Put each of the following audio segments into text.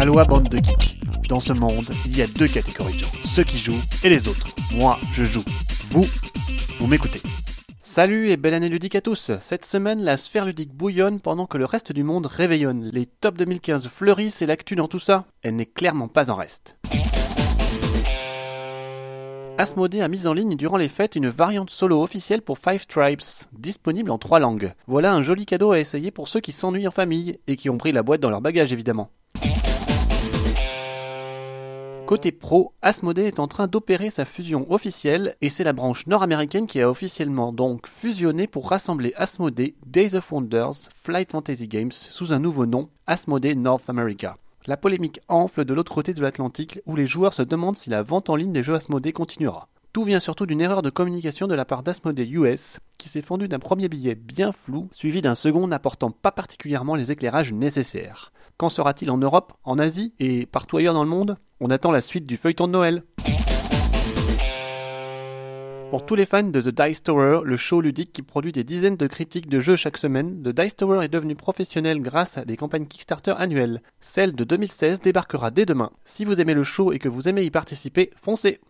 Aloha bande de geeks. Dans ce monde, il y a deux catégories de gens, ceux qui jouent et les autres. Moi, je joue. Vous, vous m'écoutez. Salut et belle année ludique à tous. Cette semaine, la sphère ludique bouillonne pendant que le reste du monde réveillonne. Les top 2015 fleurissent et l'actu dans tout ça, elle n'est clairement pas en reste. Asmodée a mis en ligne durant les fêtes une variante solo officielle pour Five Tribes, disponible en trois langues. Voilà un joli cadeau à essayer pour ceux qui s'ennuient en famille et qui ont pris la boîte dans leur bagage évidemment. Côté pro, Asmodée est en train d'opérer sa fusion officielle et c'est la branche nord-américaine qui a officiellement donc fusionné pour rassembler Asmodée, Days of Wonders, Flight Fantasy Games sous un nouveau nom, Asmodée North America. La polémique enfle de l'autre côté de l'Atlantique où les joueurs se demandent si la vente en ligne des jeux Asmodée continuera. Tout vient surtout d'une erreur de communication de la part d'Asmodée US, qui s'est fondue d'un premier billet bien flou, suivi d'un second n'apportant pas particulièrement les éclairages nécessaires. Qu'en sera-t-il en Europe, en Asie et partout ailleurs dans le monde? On attend la suite du feuilleton de Noël. Pour tous les fans de The Dice Tower, le show ludique qui produit des dizaines de critiques de jeux chaque semaine, The Dice Tower est devenu professionnel grâce à des campagnes Kickstarter annuelles. Celle de 2016 débarquera dès demain. Si vous aimez le show et que vous aimez y participer, foncez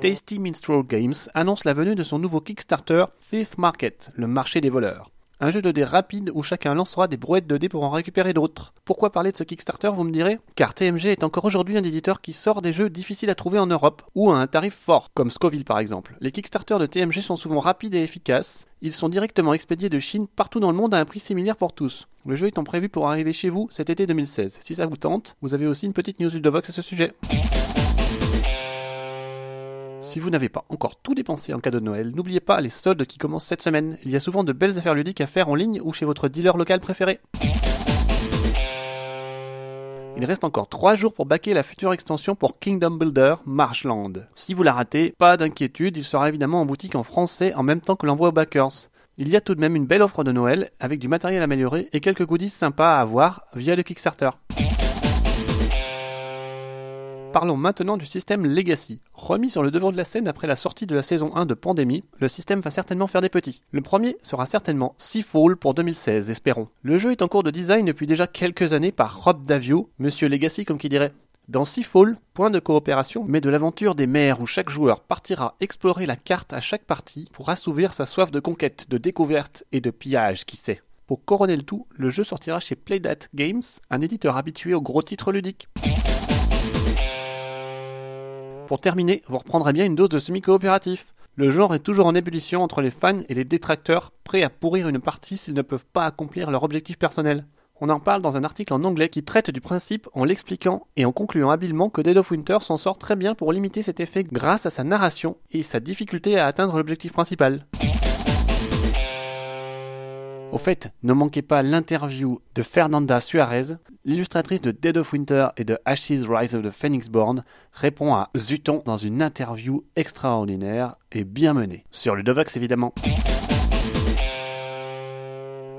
Tasty Minstrel Games annonce la venue de son nouveau Kickstarter Thief Market, le marché des voleurs. Un jeu de dés rapide où chacun lancera des brouettes de dés pour en récupérer d'autres. Pourquoi parler de ce Kickstarter, vous me direz? Car TMG est encore aujourd'hui un éditeur qui sort des jeux difficiles à trouver en Europe, ou à un tarif fort, comme Scoville par exemple. Les Kickstarter de TMG sont souvent rapides et efficaces. Ils sont directement expédiés de Chine partout dans le monde à un prix similaire pour tous. Le jeu étant prévu pour arriver chez vous cet été 2016. Si ça vous tente, vous avez aussi une petite news de Vox à ce sujet. Si vous n'avez pas encore tout dépensé en cadeau de Noël, n'oubliez pas les soldes qui commencent cette semaine. Il y a souvent de belles affaires ludiques à faire en ligne ou chez votre dealer local préféré. Il reste encore 3 jours pour baquer la future extension pour Kingdom Builder Marshland. Si vous la ratez, pas d'inquiétude, il sera évidemment en boutique en français en même temps que l'envoi aux backers. Il y a tout de même une belle offre de Noël avec du matériel amélioré et quelques goodies sympas à avoir via le Kickstarter. Parlons maintenant du système Legacy. Remis sur le devant de la scène après la sortie de la saison 1 de Pandémie, le système va certainement faire des petits. Le premier sera certainement Seafall pour 2016, espérons. Le jeu est en cours de design depuis déjà quelques années par Rob Davio, Monsieur Legacy comme qui dirait. Dans Seafall, point de coopération, mais de l'aventure des mers où chaque joueur partira explorer la carte à chaque partie pour assouvir sa soif de conquête, de découverte et de pillage, qui sait. Pour couronner le tout, le jeu sortira chez Playdate Games, un éditeur habitué aux gros titres ludiques. Pour terminer, vous reprendrez bien une dose de semi-coopératif. Le genre est toujours en ébullition entre les fans et les détracteurs, prêts à pourrir une partie s'ils ne peuvent pas accomplir leur objectif personnel. On en parle dans un article en anglais qui traite du principe en l'expliquant et en concluant habilement que Dead of Winter s'en sort très bien pour limiter cet effet grâce à sa narration et sa difficulté à atteindre l'objectif principal. Au fait, ne manquez pas l'interview de Fernanda Suarez, l'illustratrice de Dead of Winter et de Ashes Rise of the Phoenixborn, répond à Zuton dans une interview extraordinaire et bien menée. Sur le Dovox évidemment.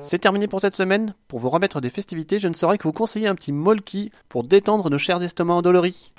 C'est terminé pour cette semaine. Pour vous remettre des festivités, je ne saurais que vous conseiller un petit molki pour détendre nos chers estomacs endoloris.